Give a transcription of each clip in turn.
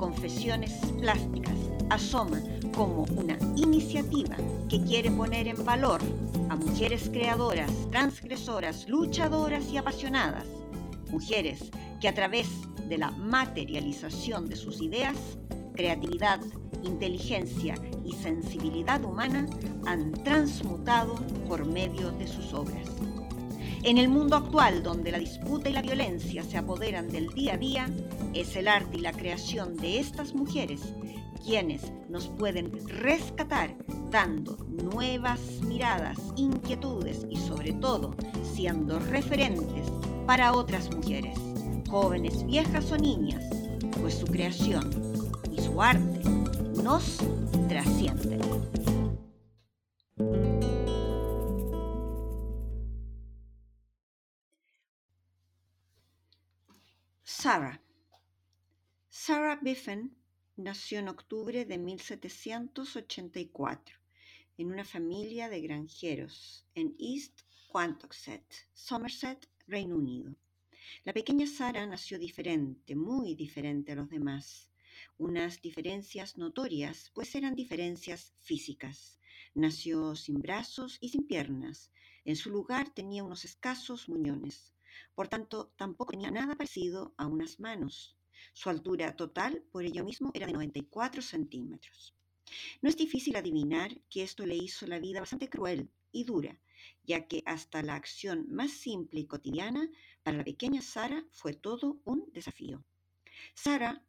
Confesiones Plásticas asoma como una iniciativa que quiere poner en valor a mujeres creadoras, transgresoras, luchadoras y apasionadas. Mujeres que a través de la materialización de sus ideas, creatividad, inteligencia y sensibilidad humana han transmutado por medio de sus obras. En el mundo actual, donde la disputa y la violencia se apoderan del día a día, es el arte y la creación de estas mujeres quienes nos pueden rescatar dando nuevas miradas, inquietudes y sobre todo siendo referentes para otras mujeres, jóvenes, viejas o niñas, pues su creación y su arte nos trascienden. Sarah. Sarah Biffen nació en octubre de 1784 en una familia de granjeros en East Quantoxet, Somerset, Reino Unido. La pequeña Sara nació diferente, muy diferente a los demás. Unas diferencias notorias, pues eran diferencias físicas. Nació sin brazos y sin piernas. En su lugar tenía unos escasos muñones. Por tanto, tampoco tenía nada parecido a unas manos. Su altura total, por ello mismo, era de 94 centímetros. No es difícil adivinar que esto le hizo la vida bastante cruel y dura, ya que hasta la acción más simple y cotidiana para la pequeña Sara fue todo un desafío. Sara,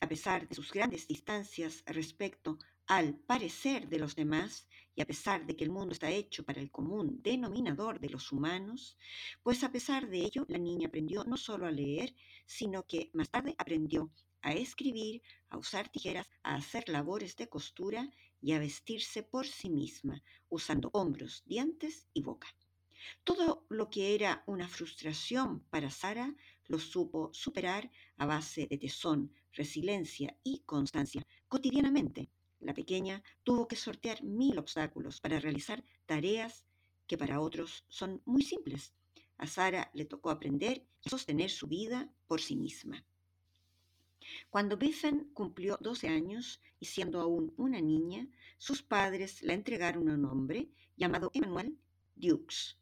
a pesar de sus grandes distancias respecto al parecer de los demás, y a pesar de que el mundo está hecho para el común denominador de los humanos, pues a pesar de ello la niña aprendió no solo a leer, sino que más tarde aprendió a escribir, a usar tijeras, a hacer labores de costura y a vestirse por sí misma, usando hombros, dientes y boca. Todo lo que era una frustración para Sara lo supo superar a base de tesón, resiliencia y constancia cotidianamente la pequeña tuvo que sortear mil obstáculos para realizar tareas que para otros son muy simples. A Sara le tocó aprender y sostener su vida por sí misma. Cuando Biffen cumplió 12 años y siendo aún una niña, sus padres la entregaron a un hombre llamado Emmanuel Dukes.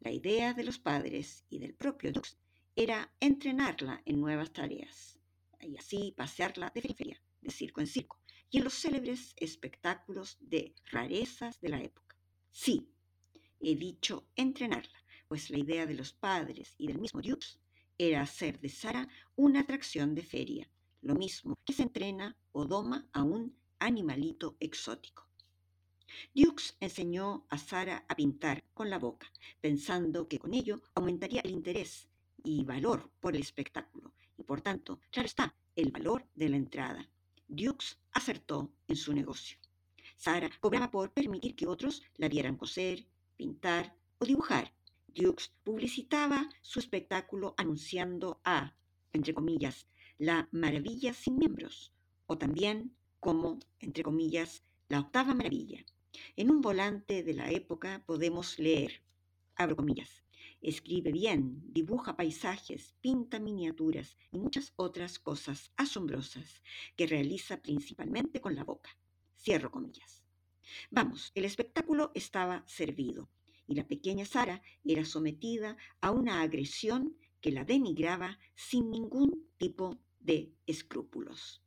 La idea de los padres y del propio Dukes era entrenarla en nuevas tareas y así pasearla de feria, de circo en circo, y en los célebres espectáculos de rarezas de la época. Sí, he dicho entrenarla, pues la idea de los padres y del mismo Dukes era hacer de Sara una atracción de feria, lo mismo que se entrena o doma a un animalito exótico. Dukes enseñó a Sara a pintar con la boca, pensando que con ello aumentaría el interés y valor por el espectáculo, y por tanto, claro está, el valor de la entrada. Dukes acertó en su negocio. Sara cobraba por permitir que otros la vieran coser, pintar o dibujar. Dukes publicitaba su espectáculo anunciando a, entre comillas, la maravilla sin miembros, o también como, entre comillas, la octava maravilla. En un volante de la época podemos leer, abro comillas, Escribe bien, dibuja paisajes, pinta miniaturas y muchas otras cosas asombrosas que realiza principalmente con la boca. Cierro comillas. Vamos, el espectáculo estaba servido y la pequeña Sara era sometida a una agresión que la denigraba sin ningún tipo de escrúpulos.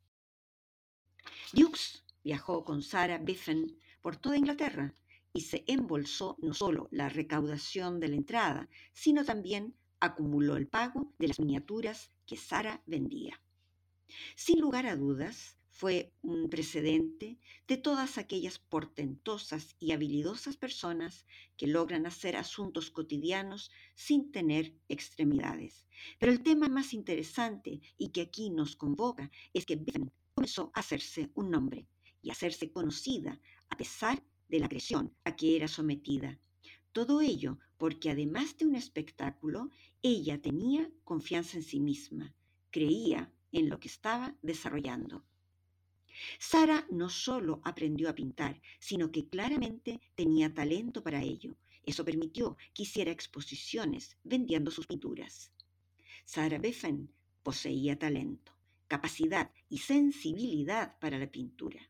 Dukes viajó con Sara Biffen por toda Inglaterra y se embolsó no solo la recaudación de la entrada, sino también acumuló el pago de las miniaturas que Sara vendía. Sin lugar a dudas, fue un precedente de todas aquellas portentosas y habilidosas personas que logran hacer asuntos cotidianos sin tener extremidades. Pero el tema más interesante y que aquí nos convoca es que Ben comenzó a hacerse un nombre y hacerse conocida a pesar de la agresión a que era sometida. Todo ello porque además de un espectáculo, ella tenía confianza en sí misma, creía en lo que estaba desarrollando. Sara no solo aprendió a pintar, sino que claramente tenía talento para ello. Eso permitió que hiciera exposiciones vendiendo sus pinturas. Sara Beffen poseía talento, capacidad y sensibilidad para la pintura.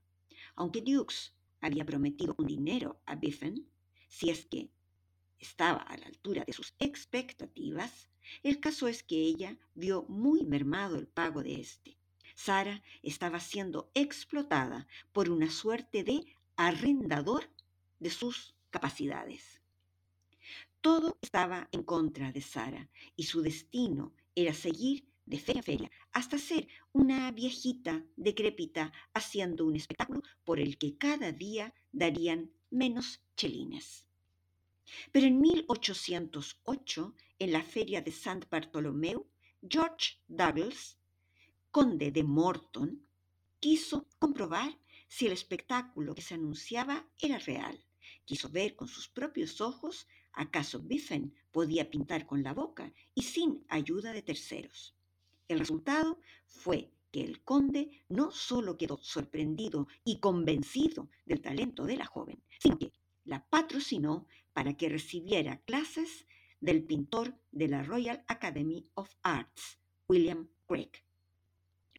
Aunque Dukes había prometido un dinero a Biffen, si es que estaba a la altura de sus expectativas, el caso es que ella vio muy mermado el pago de éste. Sara estaba siendo explotada por una suerte de arrendador de sus capacidades. Todo estaba en contra de Sara y su destino era seguir de feria a feria hasta ser una viejita decrépita haciendo un espectáculo por el que cada día darían menos chelines. Pero en 1808, en la feria de Sant Bartolomeu, George Douglas conde de Morton, quiso comprobar si el espectáculo que se anunciaba era real. Quiso ver con sus propios ojos acaso Biffen podía pintar con la boca y sin ayuda de terceros. El resultado fue que el conde no solo quedó sorprendido y convencido del talento de la joven, sino que la patrocinó para que recibiera clases del pintor de la Royal Academy of Arts, William Craig.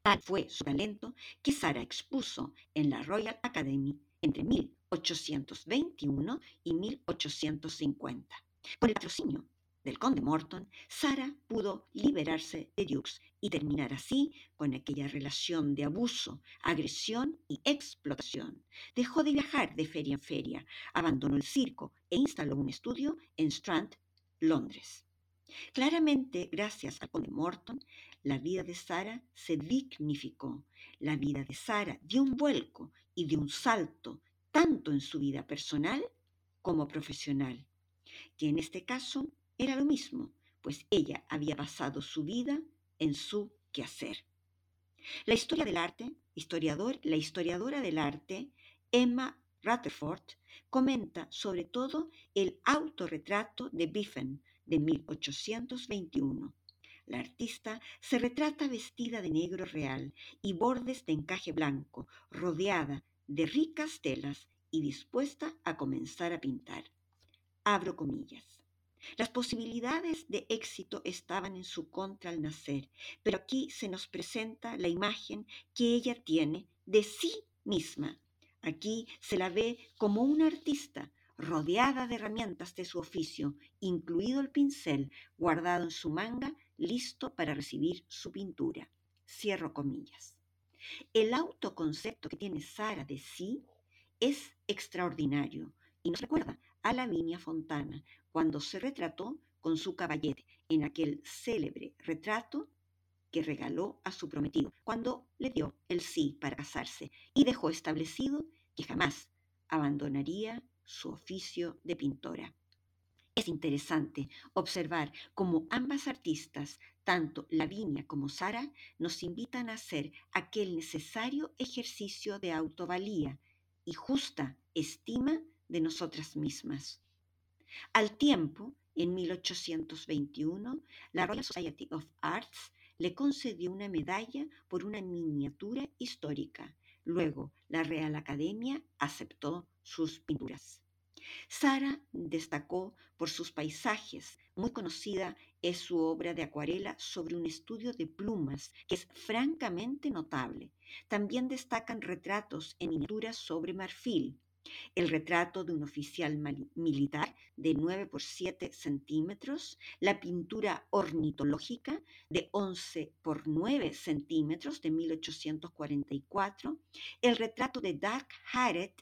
Tal fue su talento que Sara expuso en la Royal Academy entre 1821 y 1850. Con el patrocinio del conde Morton, Sara pudo liberarse de Dukes y terminar así con aquella relación de abuso, agresión y explotación. Dejó de viajar de feria en feria, abandonó el circo e instaló un estudio en Strand, Londres. Claramente, gracias al conde Morton, la vida de Sara se dignificó. La vida de Sara dio un vuelco y dio un salto, tanto en su vida personal como profesional, que en este caso era lo mismo, pues ella había basado su vida en su quehacer. La historia del arte, historiador, la historiadora del arte, Emma Rutherford, comenta sobre todo el autorretrato de Biffen de 1821 la artista se retrata vestida de negro real y bordes de encaje blanco, rodeada de ricas telas y dispuesta a comenzar a pintar. Abro comillas. Las posibilidades de éxito estaban en su contra al nacer, pero aquí se nos presenta la imagen que ella tiene de sí misma. Aquí se la ve como una artista, rodeada de herramientas de su oficio, incluido el pincel guardado en su manga listo para recibir su pintura. Cierro comillas. El autoconcepto que tiene Sara de sí es extraordinario y nos recuerda a Lavinia Fontana cuando se retrató con su caballete en aquel célebre retrato que regaló a su prometido cuando le dio el sí para casarse y dejó establecido que jamás abandonaría su oficio de pintora. Es interesante observar cómo ambas artistas, tanto Lavinia como Sara, nos invitan a hacer aquel necesario ejercicio de autovalía y justa estima de nosotras mismas. Al tiempo, en 1821, la Royal Society of Arts le concedió una medalla por una miniatura histórica. Luego, la Real Academia aceptó sus pinturas. Sara destacó por sus paisajes. Muy conocida es su obra de acuarela sobre un estudio de plumas, que es francamente notable. También destacan retratos en miniaturas sobre marfil. El retrato de un oficial militar de 9 por 7 centímetros, la pintura ornitológica de 11 por 9 centímetros de 1844, el retrato de Dark Harriet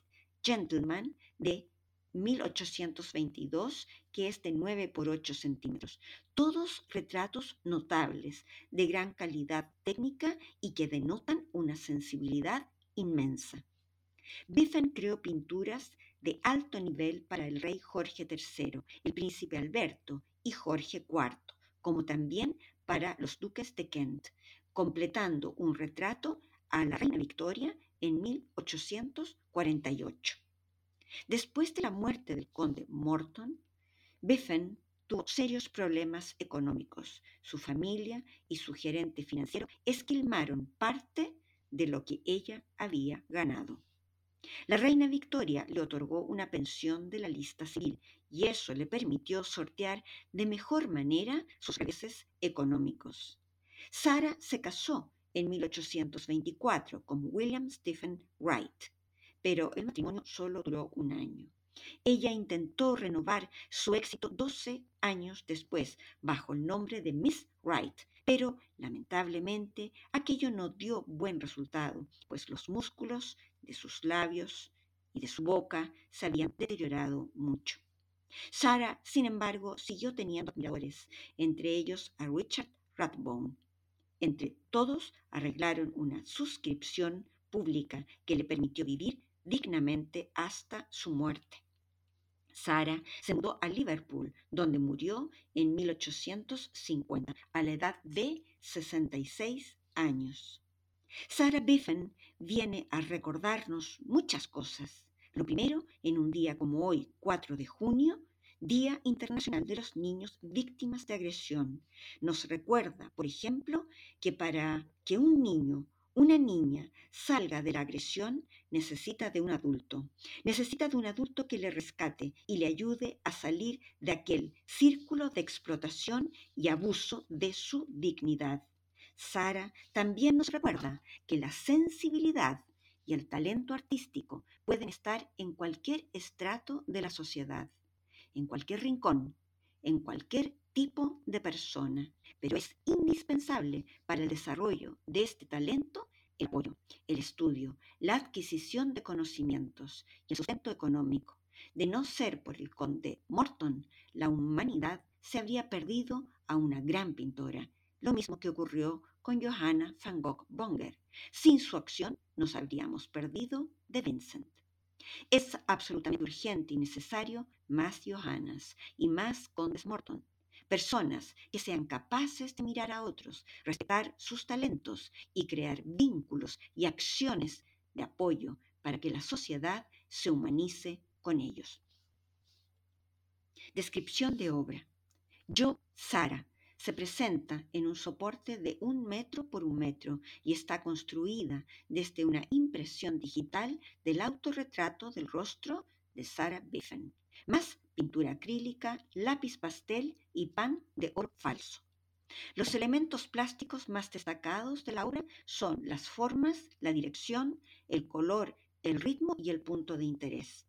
Gentleman de 1822, que es de 9 por 8 centímetros. Todos retratos notables, de gran calidad técnica y que denotan una sensibilidad inmensa. Biffen creó pinturas de alto nivel para el rey Jorge III, el príncipe Alberto y Jorge IV, como también para los duques de Kent, completando un retrato a la reina Victoria en 1848. Después de la muerte del conde Morton, Biffen tuvo serios problemas económicos. Su familia y su gerente financiero esquilmaron parte de lo que ella había ganado. La reina Victoria le otorgó una pensión de la lista civil y eso le permitió sortear de mejor manera sus intereses económicos. Sara se casó en 1824 con William Stephen Wright, pero el matrimonio solo duró un año. Ella intentó renovar su éxito 12 años después bajo el nombre de Miss Wright, pero lamentablemente aquello no dio buen resultado, pues los músculos de sus labios y de su boca se habían deteriorado mucho. Sara, sin embargo, siguió teniendo admiradores, entre ellos a Richard Rathbone. Entre todos arreglaron una suscripción pública que le permitió vivir dignamente hasta su muerte. Sara se mudó a Liverpool, donde murió en 1850, a la edad de 66 años. Sarah Biffen viene a recordarnos muchas cosas. Lo primero, en un día como hoy, 4 de junio, Día Internacional de los Niños Víctimas de Agresión. Nos recuerda, por ejemplo, que para que un niño, una niña salga de la agresión, necesita de un adulto. Necesita de un adulto que le rescate y le ayude a salir de aquel círculo de explotación y abuso de su dignidad. Sara también nos recuerda que la sensibilidad y el talento artístico pueden estar en cualquier estrato de la sociedad, en cualquier rincón, en cualquier tipo de persona, pero es indispensable para el desarrollo de este talento el apoyo, el estudio, la adquisición de conocimientos y el sustento económico. De no ser por el conde Morton, la humanidad se habría perdido a una gran pintora lo mismo que ocurrió con Johanna van Gogh Bonger. Sin su acción nos habríamos perdido de Vincent. Es absolutamente urgente y necesario más Johannas y más condes Morton, personas que sean capaces de mirar a otros, respetar sus talentos y crear vínculos y acciones de apoyo para que la sociedad se humanice con ellos. Descripción de obra. Yo, Sara, se presenta en un soporte de un metro por un metro y está construida desde una impresión digital del autorretrato del rostro de Sarah Biffen, más pintura acrílica, lápiz pastel y pan de oro falso. Los elementos plásticos más destacados de la obra son las formas, la dirección, el color, el ritmo y el punto de interés.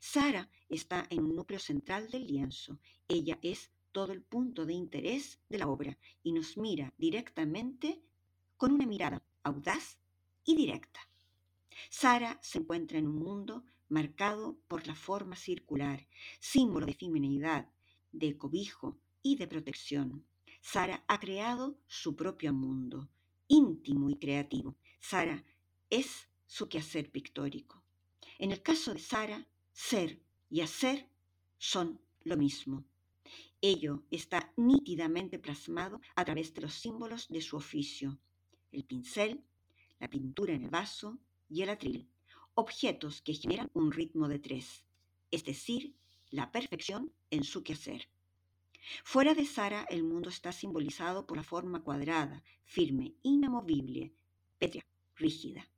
Sara está en un núcleo central del lienzo. Ella es todo el punto de interés de la obra y nos mira directamente con una mirada audaz y directa. Sara se encuentra en un mundo marcado por la forma circular, símbolo de feminidad, de cobijo y de protección. Sara ha creado su propio mundo, íntimo y creativo. Sara es su quehacer pictórico. En el caso de Sara, ser y hacer son lo mismo. Ello está nítidamente plasmado a través de los símbolos de su oficio, el pincel, la pintura en el vaso y el atril, objetos que generan un ritmo de tres, es decir, la perfección en su quehacer. Fuera de Sara, el mundo está simbolizado por la forma cuadrada, firme, inamovible, pétrea, rígida.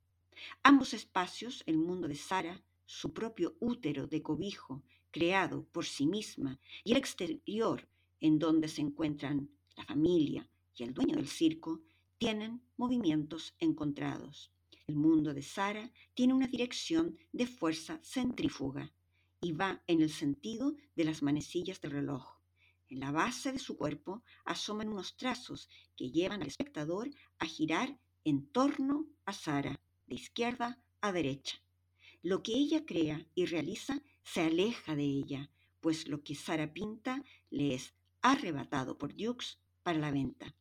Ambos espacios, el mundo de Sara, su propio útero de cobijo creado por sí misma y el exterior en donde se encuentran la familia y el dueño del circo, tienen movimientos encontrados. El mundo de Sara tiene una dirección de fuerza centrífuga y va en el sentido de las manecillas del reloj. En la base de su cuerpo asoman unos trazos que llevan al espectador a girar en torno a Sara, de izquierda a derecha. Lo que ella crea y realiza se aleja de ella, pues lo que Sara pinta le es arrebatado por Dukes para la venta.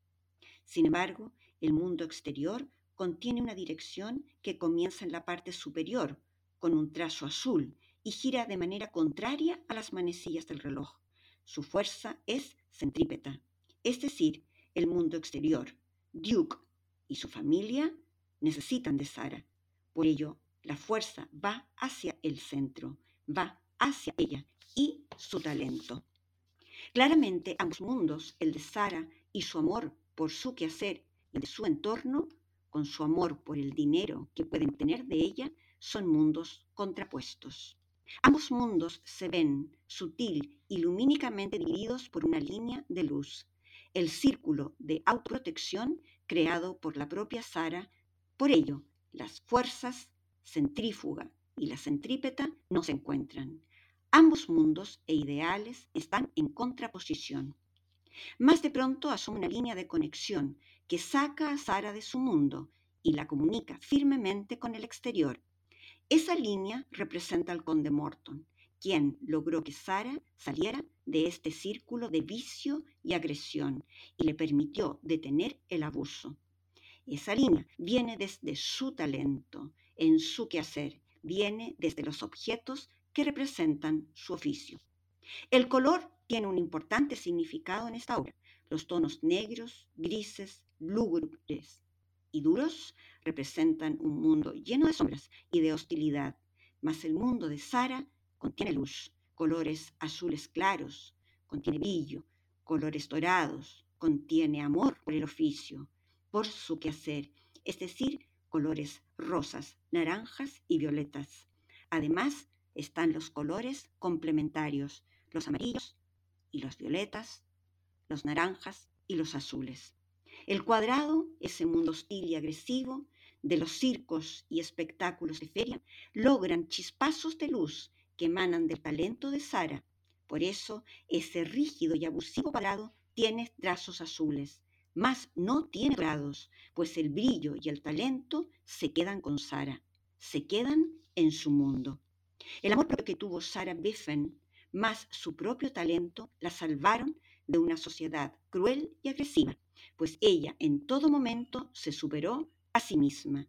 Sin embargo, el mundo exterior contiene una dirección que comienza en la parte superior, con un trazo azul, y gira de manera contraria a las manecillas del reloj. Su fuerza es centrípeta, es decir, el mundo exterior. Duke y su familia necesitan de Sara, Por ello, la fuerza va hacia el centro, va hacia ella y su talento. Claramente, ambos mundos, el de Sara y su amor por su quehacer y de su entorno, con su amor por el dinero que pueden tener de ella, son mundos contrapuestos. Ambos mundos se ven sutil y lumínicamente divididos por una línea de luz, el círculo de autoprotección creado por la propia Sara. Por ello, las fuerzas centrífuga y la centrípeta no se encuentran. Ambos mundos e ideales están en contraposición. Más de pronto asoma una línea de conexión que saca a Sara de su mundo y la comunica firmemente con el exterior. Esa línea representa al conde Morton, quien logró que Sara saliera de este círculo de vicio y agresión y le permitió detener el abuso. Esa línea viene desde su talento, en su quehacer, viene desde los objetos que representan su oficio. El color tiene un importante significado en esta obra. Los tonos negros, grises, lúgubres y duros representan un mundo lleno de sombras y de hostilidad, mas el mundo de Sara contiene luz, colores azules claros, contiene brillo, colores dorados, contiene amor por el oficio, por su quehacer, es decir, colores rosas, naranjas y violetas. Además, están los colores complementarios, los amarillos y los violetas, los naranjas y los azules. El cuadrado, ese mundo hostil y agresivo de los circos y espectáculos de feria, logran chispazos de luz que emanan del talento de Sara. Por eso, ese rígido y abusivo cuadrado tiene trazos azules, mas no tiene grados, pues el brillo y el talento se quedan con Sara, se quedan en su mundo. El amor propio que tuvo Sara Biffen, más su propio talento, la salvaron de una sociedad cruel y agresiva, pues ella en todo momento se superó a sí misma.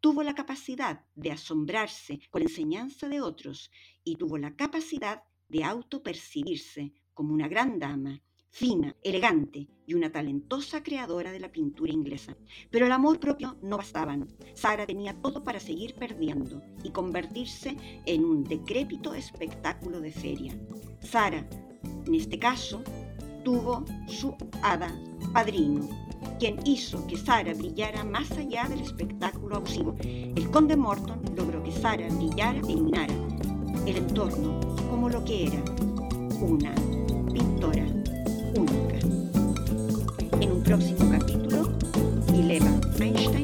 Tuvo la capacidad de asombrarse con la enseñanza de otros y tuvo la capacidad de autopercibirse como una gran dama, fina, elegante y una talentosa creadora de la pintura inglesa. Pero el amor propio no bastaban. Sara tenía todo para seguir perdiendo y convertirse en un decrépito espectáculo de feria. Sara, en este caso, tuvo su hada padrino, quien hizo que Sara brillara más allá del espectáculo abusivo. El conde Morton logró que Sara brillara e iluminara el entorno como lo que era una pintora única. En un próximo capítulo, Ileva Einstein